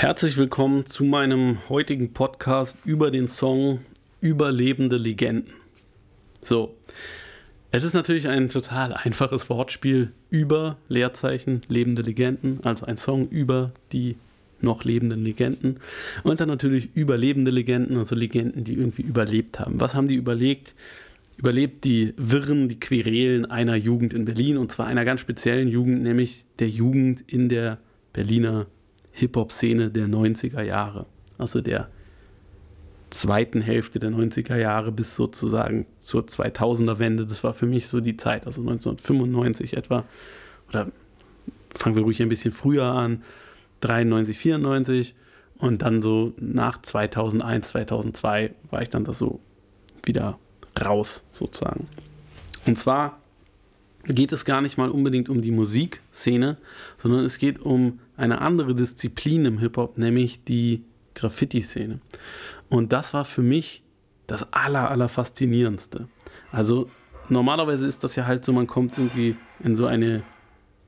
Herzlich willkommen zu meinem heutigen Podcast über den Song Überlebende Legenden. So, es ist natürlich ein total einfaches Wortspiel über Leerzeichen lebende Legenden, also ein Song über die noch lebenden Legenden und dann natürlich überlebende Legenden, also Legenden, die irgendwie überlebt haben. Was haben die überlegt? Überlebt die Wirren, die Querelen einer Jugend in Berlin und zwar einer ganz speziellen Jugend, nämlich der Jugend in der Berliner Hip-Hop-Szene der 90er Jahre. Also der zweiten Hälfte der 90er Jahre bis sozusagen zur 2000er Wende. Das war für mich so die Zeit, also 1995 etwa. Oder fangen wir ruhig ein bisschen früher an, 93, 94. Und dann so nach 2001, 2002 war ich dann da so wieder raus sozusagen. Und zwar geht es gar nicht mal unbedingt um die Musikszene, sondern es geht um eine andere Disziplin im Hip-Hop, nämlich die Graffiti-Szene. Und das war für mich das aller, aller faszinierendste. Also normalerweise ist das ja halt so, man kommt irgendwie in so eine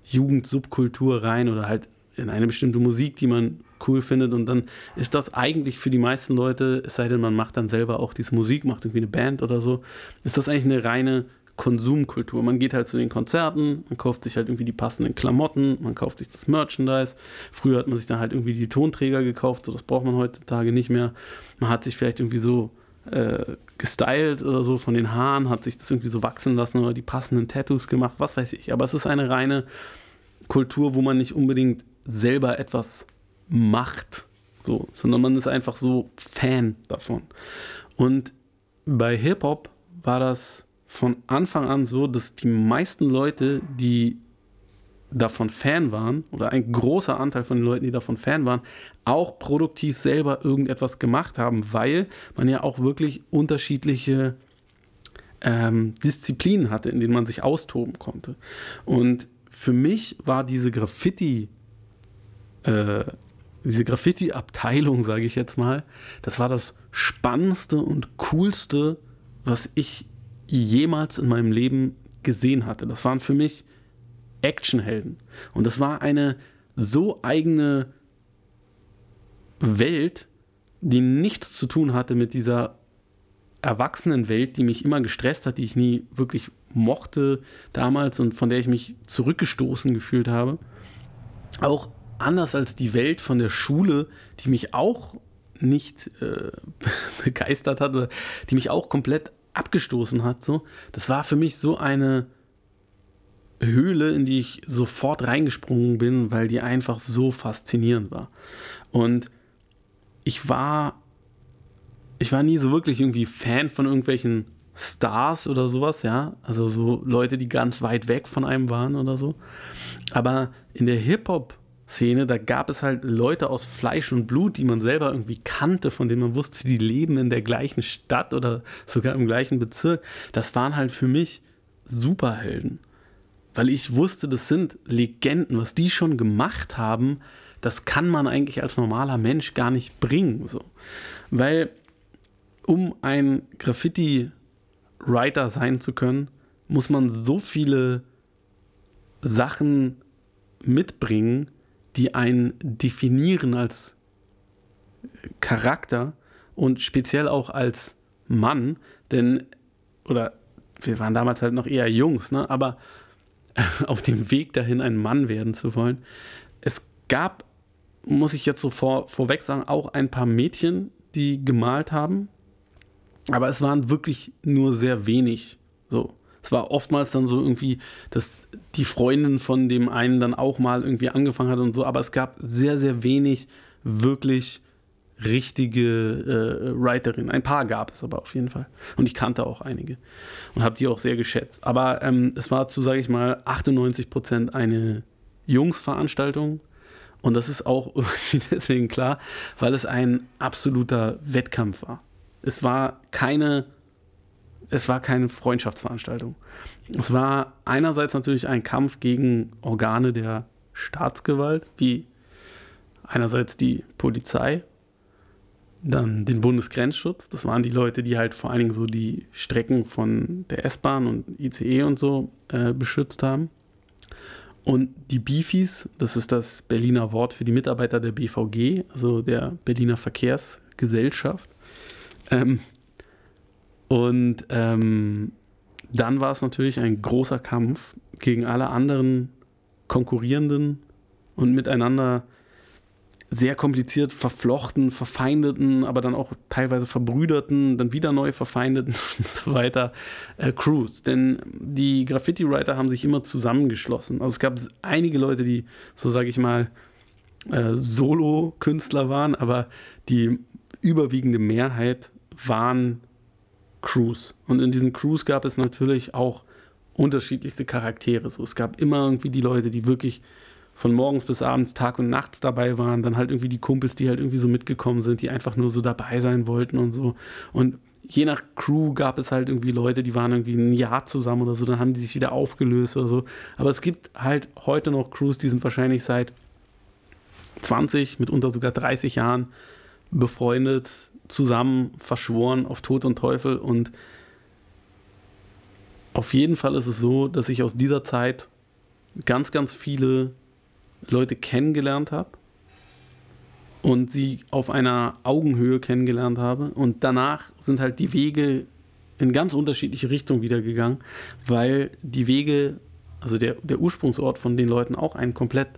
Jugendsubkultur rein oder halt in eine bestimmte Musik, die man cool findet und dann ist das eigentlich für die meisten Leute, es sei denn, man macht dann selber auch diese Musik, macht irgendwie eine Band oder so, ist das eigentlich eine reine Konsumkultur. Man geht halt zu den Konzerten, man kauft sich halt irgendwie die passenden Klamotten, man kauft sich das Merchandise. Früher hat man sich dann halt irgendwie die Tonträger gekauft, so das braucht man heutzutage nicht mehr. Man hat sich vielleicht irgendwie so äh, gestylt oder so von den Haaren, hat sich das irgendwie so wachsen lassen oder die passenden Tattoos gemacht, was weiß ich. Aber es ist eine reine Kultur, wo man nicht unbedingt selber etwas macht, so, sondern man ist einfach so Fan davon. Und bei Hip-Hop war das von Anfang an so, dass die meisten Leute, die davon Fan waren, oder ein großer Anteil von den Leuten, die davon Fan waren, auch produktiv selber irgendetwas gemacht haben, weil man ja auch wirklich unterschiedliche ähm, Disziplinen hatte, in denen man sich austoben konnte. Und für mich war diese Graffiti, äh, diese Graffiti-Abteilung, sage ich jetzt mal, das war das Spannendste und Coolste, was ich jemals in meinem Leben gesehen hatte. Das waren für mich Actionhelden. Und das war eine so eigene Welt, die nichts zu tun hatte mit dieser Erwachsenenwelt, die mich immer gestresst hat, die ich nie wirklich mochte damals und von der ich mich zurückgestoßen gefühlt habe. Auch anders als die Welt von der Schule, die mich auch nicht äh, begeistert hat, die mich auch komplett abgestoßen hat. So. Das war für mich so eine Höhle, in die ich sofort reingesprungen bin, weil die einfach so faszinierend war. Und ich war, ich war nie so wirklich irgendwie Fan von irgendwelchen Stars oder sowas, ja. Also so Leute, die ganz weit weg von einem waren oder so. Aber in der Hip-Hop- Szene, da gab es halt Leute aus Fleisch und Blut, die man selber irgendwie kannte, von denen man wusste, die leben in der gleichen Stadt oder sogar im gleichen Bezirk. Das waren halt für mich Superhelden. Weil ich wusste, das sind Legenden, was die schon gemacht haben, das kann man eigentlich als normaler Mensch gar nicht bringen. So. Weil um ein Graffiti-Writer sein zu können, muss man so viele Sachen mitbringen, die einen definieren als Charakter und speziell auch als Mann, denn, oder wir waren damals halt noch eher Jungs, ne? aber auf dem Weg dahin, ein Mann werden zu wollen. Es gab, muss ich jetzt so vor, vorweg sagen, auch ein paar Mädchen, die gemalt haben, aber es waren wirklich nur sehr wenig. So. Es war oftmals dann so irgendwie, dass die Freundin von dem einen dann auch mal irgendwie angefangen hat und so, aber es gab sehr, sehr wenig wirklich richtige äh, Writerinnen. Ein paar gab es aber auf jeden Fall. Und ich kannte auch einige und habe die auch sehr geschätzt. Aber ähm, es war zu, sage ich mal, 98 Prozent eine Jungsveranstaltung. Und das ist auch deswegen klar, weil es ein absoluter Wettkampf war. Es war keine es war keine Freundschaftsveranstaltung. Es war einerseits natürlich ein Kampf gegen Organe der Staatsgewalt, wie einerseits die Polizei, dann den Bundesgrenzschutz. Das waren die Leute, die halt vor allen Dingen so die Strecken von der S-Bahn und ICE und so äh, beschützt haben. Und die Beefies, das ist das Berliner Wort für die Mitarbeiter der BVG, also der Berliner Verkehrsgesellschaft. Ähm, und ähm, dann war es natürlich ein großer Kampf gegen alle anderen konkurrierenden und miteinander sehr kompliziert verflochten, verfeindeten, aber dann auch teilweise verbrüderten, dann wieder neu verfeindeten und so weiter äh, Crews. Denn die Graffiti-Writer haben sich immer zusammengeschlossen. Also es gab einige Leute, die, so sage ich mal, äh, Solo-Künstler waren, aber die überwiegende Mehrheit waren Crews. Und in diesen Crews gab es natürlich auch unterschiedlichste Charaktere. So, es gab immer irgendwie die Leute, die wirklich von morgens bis abends, Tag und Nachts dabei waren, dann halt irgendwie die Kumpels, die halt irgendwie so mitgekommen sind, die einfach nur so dabei sein wollten und so. Und je nach Crew gab es halt irgendwie Leute, die waren irgendwie ein Jahr zusammen oder so, dann haben die sich wieder aufgelöst oder so. Aber es gibt halt heute noch Crews, die sind wahrscheinlich seit 20, mitunter sogar 30 Jahren befreundet, zusammen, verschworen auf Tod und Teufel. Und auf jeden Fall ist es so, dass ich aus dieser Zeit ganz, ganz viele Leute kennengelernt habe und sie auf einer Augenhöhe kennengelernt habe. Und danach sind halt die Wege in ganz unterschiedliche Richtungen wieder gegangen, weil die Wege, also der, der Ursprungsort von den Leuten auch ein komplett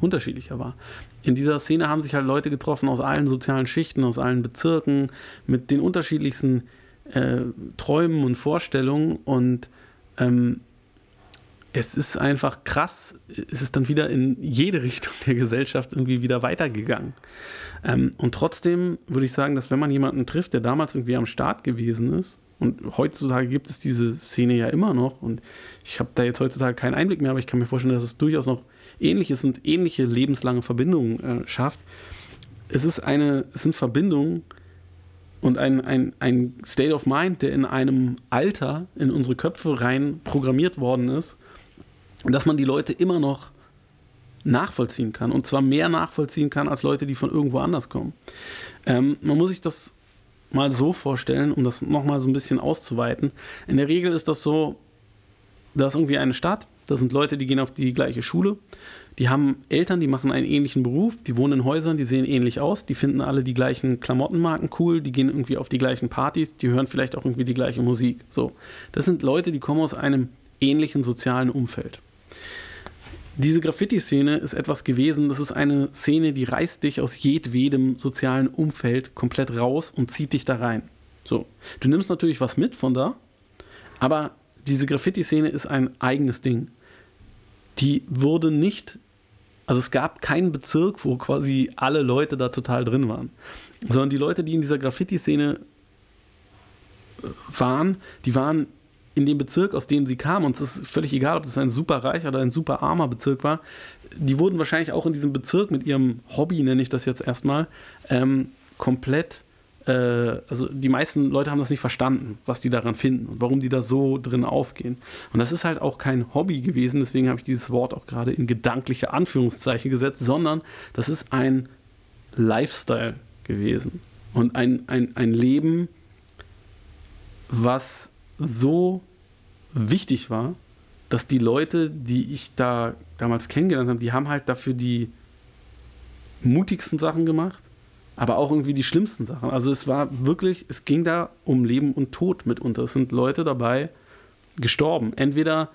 unterschiedlicher war. In dieser Szene haben sich halt Leute getroffen aus allen sozialen Schichten, aus allen Bezirken, mit den unterschiedlichsten äh, Träumen und Vorstellungen und ähm, es ist einfach krass, es ist dann wieder in jede Richtung der Gesellschaft irgendwie wieder weitergegangen. Ähm, und trotzdem würde ich sagen, dass wenn man jemanden trifft, der damals irgendwie am Start gewesen ist, und heutzutage gibt es diese Szene ja immer noch, und ich habe da jetzt heutzutage keinen Einblick mehr, aber ich kann mir vorstellen, dass es durchaus noch ähnlich ist und ähnliche lebenslange Verbindungen äh, schafft. Es ist eine, es sind Verbindungen und ein, ein, ein State of Mind, der in einem Alter in unsere Köpfe rein programmiert worden ist, dass man die Leute immer noch nachvollziehen kann. Und zwar mehr nachvollziehen kann als Leute, die von irgendwo anders kommen. Ähm, man muss sich das mal so vorstellen, um das nochmal so ein bisschen auszuweiten. In der Regel ist das so, da ist irgendwie eine Stadt, da sind Leute, die gehen auf die gleiche Schule, die haben Eltern, die machen einen ähnlichen Beruf, die wohnen in Häusern, die sehen ähnlich aus, die finden alle die gleichen Klamottenmarken cool, die gehen irgendwie auf die gleichen Partys, die hören vielleicht auch irgendwie die gleiche Musik. So, das sind Leute, die kommen aus einem ähnlichen sozialen Umfeld. Diese Graffiti-Szene ist etwas gewesen, das ist eine Szene, die reißt dich aus jedwedem sozialen Umfeld komplett raus und zieht dich da rein. So, du nimmst natürlich was mit von da, aber diese Graffiti-Szene ist ein eigenes Ding. Die wurde nicht, also es gab keinen Bezirk, wo quasi alle Leute da total drin waren, sondern die Leute, die in dieser Graffiti-Szene äh, waren, die waren in dem Bezirk, aus dem sie kamen, und es ist völlig egal, ob das ein super reicher oder ein super armer Bezirk war, die wurden wahrscheinlich auch in diesem Bezirk mit ihrem Hobby, nenne ich das jetzt erstmal, ähm, komplett, äh, also die meisten Leute haben das nicht verstanden, was die daran finden und warum die da so drin aufgehen. Und das ist halt auch kein Hobby gewesen, deswegen habe ich dieses Wort auch gerade in gedankliche Anführungszeichen gesetzt, sondern das ist ein Lifestyle gewesen und ein, ein, ein Leben, was so wichtig war, dass die Leute, die ich da damals kennengelernt habe, die haben halt dafür die mutigsten Sachen gemacht, aber auch irgendwie die schlimmsten Sachen. Also es war wirklich, es ging da um Leben und Tod mitunter. Es sind Leute dabei gestorben. Entweder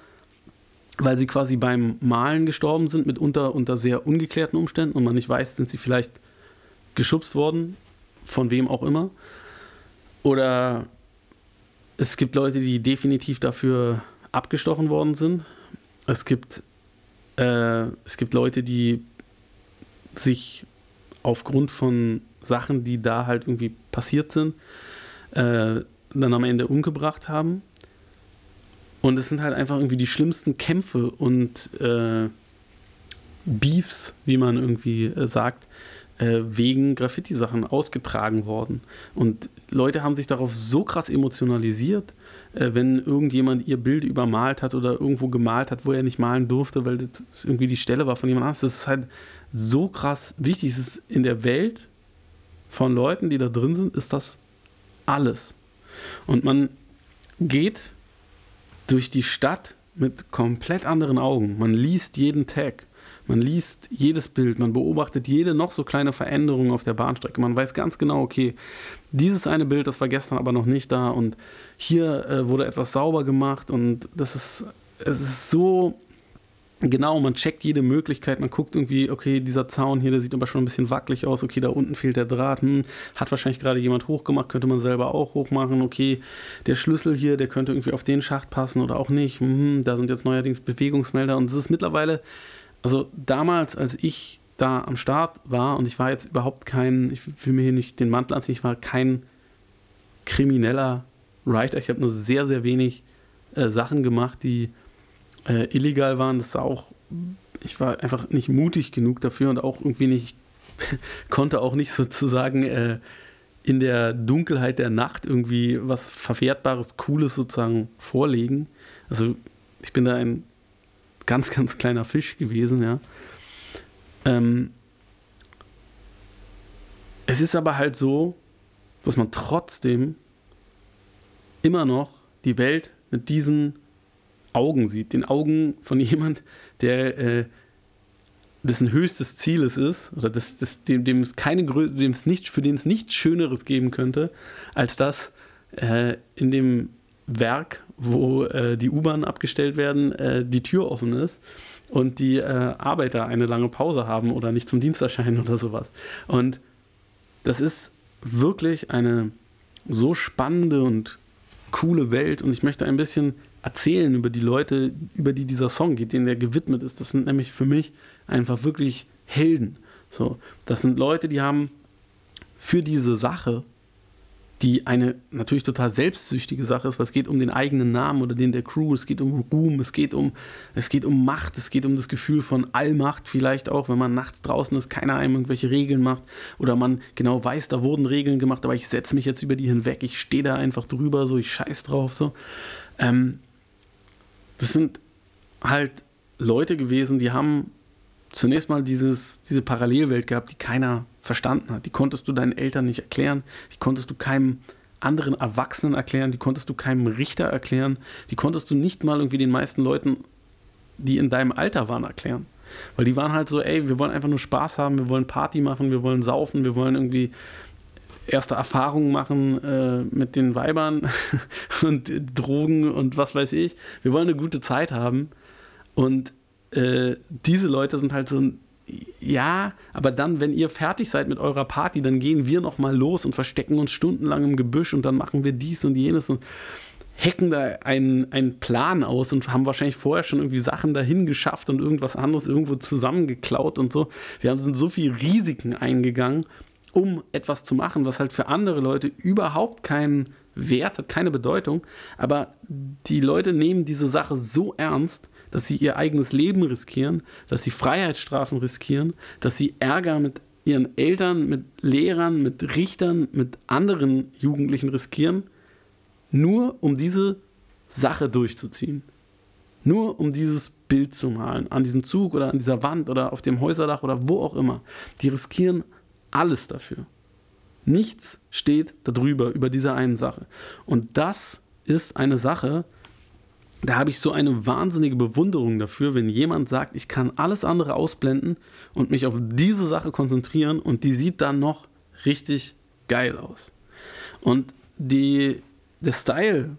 weil sie quasi beim Malen gestorben sind, mitunter unter sehr ungeklärten Umständen und man nicht weiß, sind sie vielleicht geschubst worden, von wem auch immer. Oder es gibt Leute, die definitiv dafür abgestochen worden sind. Es gibt, äh, es gibt Leute, die sich aufgrund von Sachen, die da halt irgendwie passiert sind, äh, dann am Ende umgebracht haben. Und es sind halt einfach irgendwie die schlimmsten Kämpfe und äh, Beefs, wie man irgendwie äh, sagt, äh, wegen Graffiti-Sachen ausgetragen worden. Und Leute haben sich darauf so krass emotionalisiert, äh, wenn irgendjemand ihr Bild übermalt hat oder irgendwo gemalt hat, wo er nicht malen durfte, weil das irgendwie die Stelle war von jemand anderem. Das ist halt so krass wichtig. Es ist in der Welt von Leuten, die da drin sind, ist das alles. Und man geht durch die Stadt mit komplett anderen Augen. Man liest jeden Tag. Man liest jedes Bild, man beobachtet jede noch so kleine Veränderung auf der Bahnstrecke. Man weiß ganz genau, okay, dieses eine Bild, das war gestern aber noch nicht da und hier äh, wurde etwas sauber gemacht und das ist, es ist so Genau, man checkt jede Möglichkeit, man guckt irgendwie, okay, dieser Zaun hier, der sieht aber schon ein bisschen wackelig aus, okay, da unten fehlt der Draht, hm, hat wahrscheinlich gerade jemand hochgemacht, könnte man selber auch hochmachen, okay, der Schlüssel hier, der könnte irgendwie auf den Schacht passen oder auch nicht, hm, da sind jetzt neuerdings Bewegungsmelder und es ist mittlerweile, also damals, als ich da am Start war und ich war jetzt überhaupt kein, ich will mir hier nicht den Mantel anziehen, ich war kein krimineller Writer, ich habe nur sehr, sehr wenig äh, Sachen gemacht, die äh, illegal waren. Das war auch, ich war einfach nicht mutig genug dafür und auch irgendwie nicht, konnte auch nicht sozusagen äh, in der Dunkelheit der Nacht irgendwie was Verwertbares, Cooles sozusagen vorlegen. Also ich bin da ein ganz, ganz kleiner Fisch gewesen, ja. Ähm, es ist aber halt so, dass man trotzdem immer noch die Welt mit diesen Augen sieht, den Augen von jemand, der äh, dessen höchstes Ziel es ist, oder das, das, dem, dem es keine dem es nicht, für den es nichts Schöneres geben könnte, als das äh, in dem Werk, wo äh, die U-Bahn abgestellt werden, äh, die Tür offen ist und die äh, Arbeiter eine lange Pause haben oder nicht zum Dienst erscheinen oder sowas. Und das ist wirklich eine so spannende und coole Welt und ich möchte ein bisschen erzählen über die Leute, über die dieser Song geht, denen der gewidmet ist. Das sind nämlich für mich einfach wirklich Helden. So, das sind Leute, die haben für diese Sache, die eine natürlich total selbstsüchtige Sache ist, weil es geht um den eigenen Namen oder den der Crew, es geht um Ruhm, es geht um, es geht um Macht, es geht um das Gefühl von Allmacht vielleicht auch, wenn man nachts draußen ist, keiner einem irgendwelche Regeln macht oder man genau weiß, da wurden Regeln gemacht, aber ich setze mich jetzt über die hinweg, ich stehe da einfach drüber, so ich scheiß drauf, so. Ähm, das sind halt Leute gewesen, die haben zunächst mal dieses, diese Parallelwelt gehabt, die keiner verstanden hat. Die konntest du deinen Eltern nicht erklären, die konntest du keinem anderen Erwachsenen erklären, die konntest du keinem Richter erklären, die konntest du nicht mal irgendwie den meisten Leuten, die in deinem Alter waren, erklären. Weil die waren halt so, ey, wir wollen einfach nur Spaß haben, wir wollen Party machen, wir wollen saufen, wir wollen irgendwie erste Erfahrungen machen äh, mit den Weibern und Drogen und was weiß ich. Wir wollen eine gute Zeit haben. Und äh, diese Leute sind halt so ja, aber dann, wenn ihr fertig seid mit eurer Party, dann gehen wir nochmal los und verstecken uns stundenlang im Gebüsch und dann machen wir dies und jenes und hacken da einen, einen Plan aus und haben wahrscheinlich vorher schon irgendwie Sachen dahin geschafft und irgendwas anderes irgendwo zusammengeklaut und so. Wir haben sind so viele Risiken eingegangen um etwas zu machen, was halt für andere Leute überhaupt keinen Wert hat, keine Bedeutung. Aber die Leute nehmen diese Sache so ernst, dass sie ihr eigenes Leben riskieren, dass sie Freiheitsstrafen riskieren, dass sie Ärger mit ihren Eltern, mit Lehrern, mit Richtern, mit anderen Jugendlichen riskieren, nur um diese Sache durchzuziehen. Nur um dieses Bild zu malen, an diesem Zug oder an dieser Wand oder auf dem Häuserdach oder wo auch immer. Die riskieren alles dafür. Nichts steht darüber, über diese einen Sache. Und das ist eine Sache, da habe ich so eine wahnsinnige Bewunderung dafür, wenn jemand sagt, ich kann alles andere ausblenden und mich auf diese Sache konzentrieren und die sieht dann noch richtig geil aus. Und die, der Style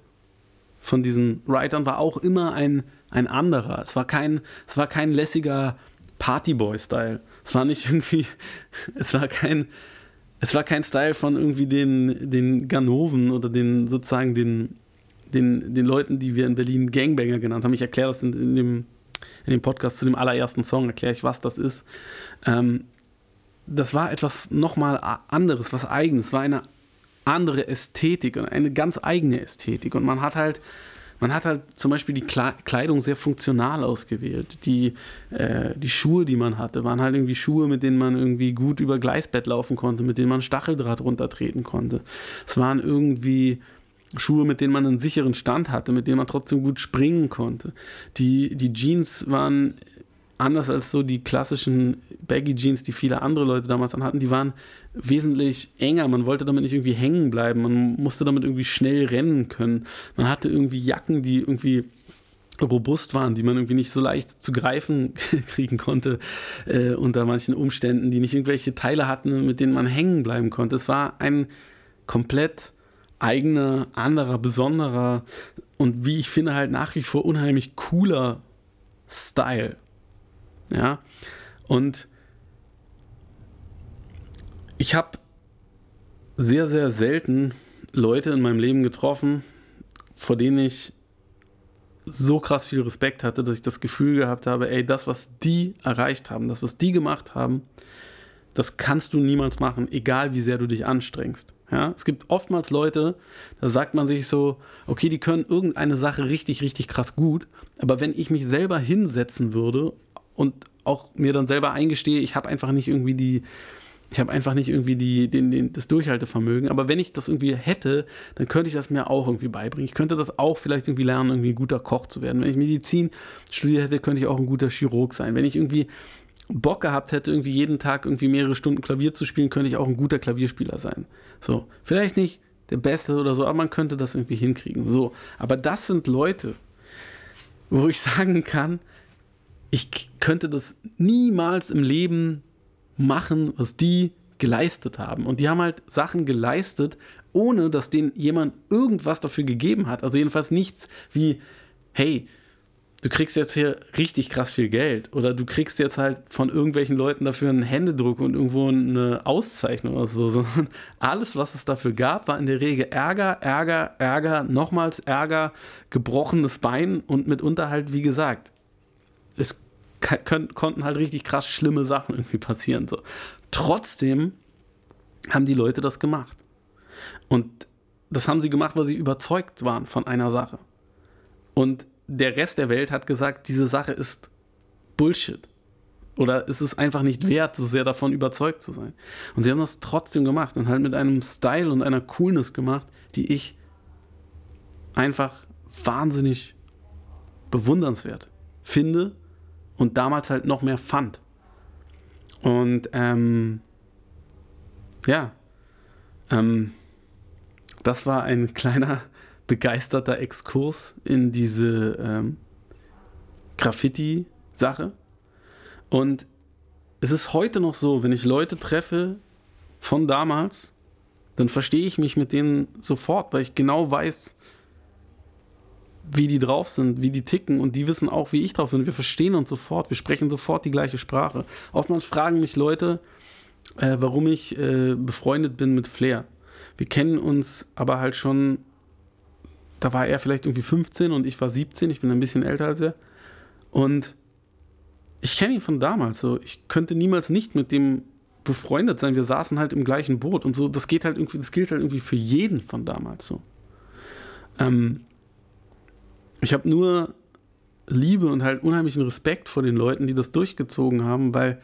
von diesen Writern war auch immer ein, ein anderer. Es war kein, es war kein lässiger Partyboy-Style. Es war nicht irgendwie, es war kein, es war kein Style von irgendwie den, den Ganoven oder den sozusagen den, den, den Leuten, die wir in Berlin Gangbanger genannt haben. Ich erkläre das in, in, dem, in dem Podcast zu dem allerersten Song, erkläre ich, was das ist. Ähm, das war etwas nochmal anderes, was eigenes, war eine andere Ästhetik und eine ganz eigene Ästhetik. Und man hat halt man hat halt zum Beispiel die Kleidung sehr funktional ausgewählt. Die, äh, die Schuhe, die man hatte, waren halt irgendwie Schuhe, mit denen man irgendwie gut über Gleisbett laufen konnte, mit denen man Stacheldraht runtertreten konnte. Es waren irgendwie Schuhe, mit denen man einen sicheren Stand hatte, mit denen man trotzdem gut springen konnte. Die, die Jeans waren anders als so die klassischen Baggy Jeans, die viele andere Leute damals anhatten, die waren wesentlich enger. Man wollte damit nicht irgendwie hängen bleiben. Man musste damit irgendwie schnell rennen können. Man hatte irgendwie Jacken, die irgendwie robust waren, die man irgendwie nicht so leicht zu greifen kriegen konnte äh, unter manchen Umständen, die nicht irgendwelche Teile hatten, mit denen man hängen bleiben konnte. Es war ein komplett eigener, anderer, besonderer und wie ich finde halt nach wie vor unheimlich cooler Style. Ja, und ich habe sehr, sehr selten Leute in meinem Leben getroffen, vor denen ich so krass viel Respekt hatte, dass ich das Gefühl gehabt habe, ey, das, was die erreicht haben, das, was die gemacht haben, das kannst du niemals machen, egal wie sehr du dich anstrengst. Ja, es gibt oftmals Leute, da sagt man sich so, okay, die können irgendeine Sache richtig, richtig krass gut, aber wenn ich mich selber hinsetzen würde und auch mir dann selber eingestehe, ich habe einfach nicht irgendwie die, ich habe einfach nicht irgendwie die, den, den, das Durchhaltevermögen. Aber wenn ich das irgendwie hätte, dann könnte ich das mir auch irgendwie beibringen. Ich könnte das auch vielleicht irgendwie lernen, irgendwie ein guter Koch zu werden. Wenn ich Medizin studiert hätte, könnte ich auch ein guter Chirurg sein. Wenn ich irgendwie Bock gehabt hätte, irgendwie jeden Tag irgendwie mehrere Stunden Klavier zu spielen, könnte ich auch ein guter Klavierspieler sein. So, vielleicht nicht der Beste oder so, aber man könnte das irgendwie hinkriegen. So, aber das sind Leute, wo ich sagen kann, ich könnte das niemals im Leben machen, was die geleistet haben. Und die haben halt Sachen geleistet, ohne dass denen jemand irgendwas dafür gegeben hat. Also jedenfalls nichts wie, hey, du kriegst jetzt hier richtig krass viel Geld oder du kriegst jetzt halt von irgendwelchen Leuten dafür einen Händedruck und irgendwo eine Auszeichnung oder so, sondern alles, was es dafür gab, war in der Regel Ärger, Ärger, Ärger, nochmals Ärger, gebrochenes Bein und mitunter halt, wie gesagt, es können, konnten halt richtig krass schlimme Sachen irgendwie passieren. So. Trotzdem haben die Leute das gemacht. Und das haben sie gemacht, weil sie überzeugt waren von einer Sache. Und der Rest der Welt hat gesagt, diese Sache ist Bullshit. Oder ist es einfach nicht wert, so sehr davon überzeugt zu sein. Und sie haben das trotzdem gemacht und halt mit einem Style und einer Coolness gemacht, die ich einfach wahnsinnig bewundernswert finde und damals halt noch mehr fand. Und ähm, ja, ähm, das war ein kleiner begeisterter Exkurs in diese ähm, Graffiti-Sache. Und es ist heute noch so, wenn ich Leute treffe von damals, dann verstehe ich mich mit denen sofort, weil ich genau weiß, wie die drauf sind, wie die ticken und die wissen auch, wie ich drauf bin. Wir verstehen uns sofort, wir sprechen sofort die gleiche Sprache. Oftmals fragen mich Leute, äh, warum ich äh, befreundet bin mit Flair. Wir kennen uns aber halt schon, da war er vielleicht irgendwie 15 und ich war 17, ich bin ein bisschen älter als er. Und ich kenne ihn von damals so. Ich könnte niemals nicht mit dem befreundet sein. Wir saßen halt im gleichen Boot und so. Das geht halt irgendwie, das gilt halt irgendwie für jeden von damals so. Ähm, ich habe nur Liebe und halt unheimlichen Respekt vor den Leuten, die das durchgezogen haben, weil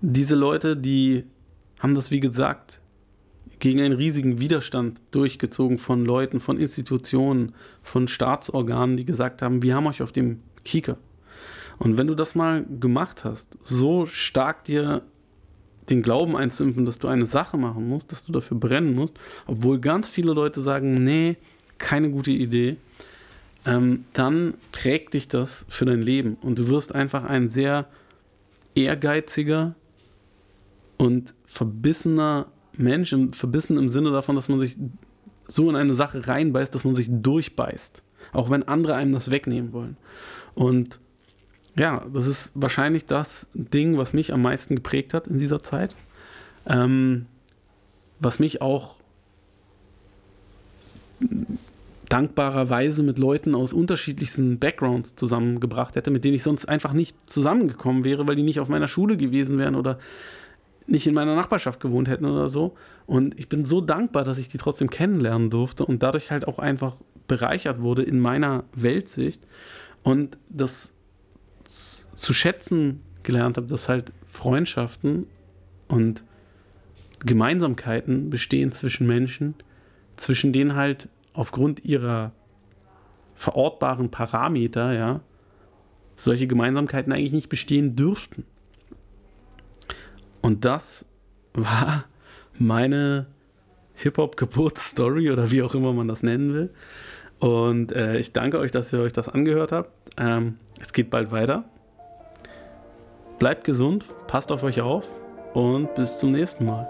diese Leute, die haben das, wie gesagt, gegen einen riesigen Widerstand durchgezogen von Leuten, von Institutionen, von Staatsorganen, die gesagt haben, wir haben euch auf dem Kieker. Und wenn du das mal gemacht hast, so stark dir den Glauben einzuimpfen, dass du eine Sache machen musst, dass du dafür brennen musst, obwohl ganz viele Leute sagen, nee, keine gute Idee, ähm, dann prägt dich das für dein Leben und du wirst einfach ein sehr ehrgeiziger und verbissener Mensch, verbissen im Sinne davon, dass man sich so in eine Sache reinbeißt, dass man sich durchbeißt, auch wenn andere einem das wegnehmen wollen. Und ja, das ist wahrscheinlich das Ding, was mich am meisten geprägt hat in dieser Zeit, ähm, was mich auch dankbarerweise mit Leuten aus unterschiedlichsten Backgrounds zusammengebracht hätte, mit denen ich sonst einfach nicht zusammengekommen wäre, weil die nicht auf meiner Schule gewesen wären oder nicht in meiner Nachbarschaft gewohnt hätten oder so. Und ich bin so dankbar, dass ich die trotzdem kennenlernen durfte und dadurch halt auch einfach bereichert wurde in meiner Weltsicht und das zu schätzen gelernt habe, dass halt Freundschaften und Gemeinsamkeiten bestehen zwischen Menschen, zwischen denen halt aufgrund ihrer verortbaren Parameter, ja, solche Gemeinsamkeiten eigentlich nicht bestehen dürften. Und das war meine Hip-Hop-Geburtsstory oder wie auch immer man das nennen will. Und äh, ich danke euch, dass ihr euch das angehört habt. Ähm, es geht bald weiter. Bleibt gesund, passt auf euch auf und bis zum nächsten Mal.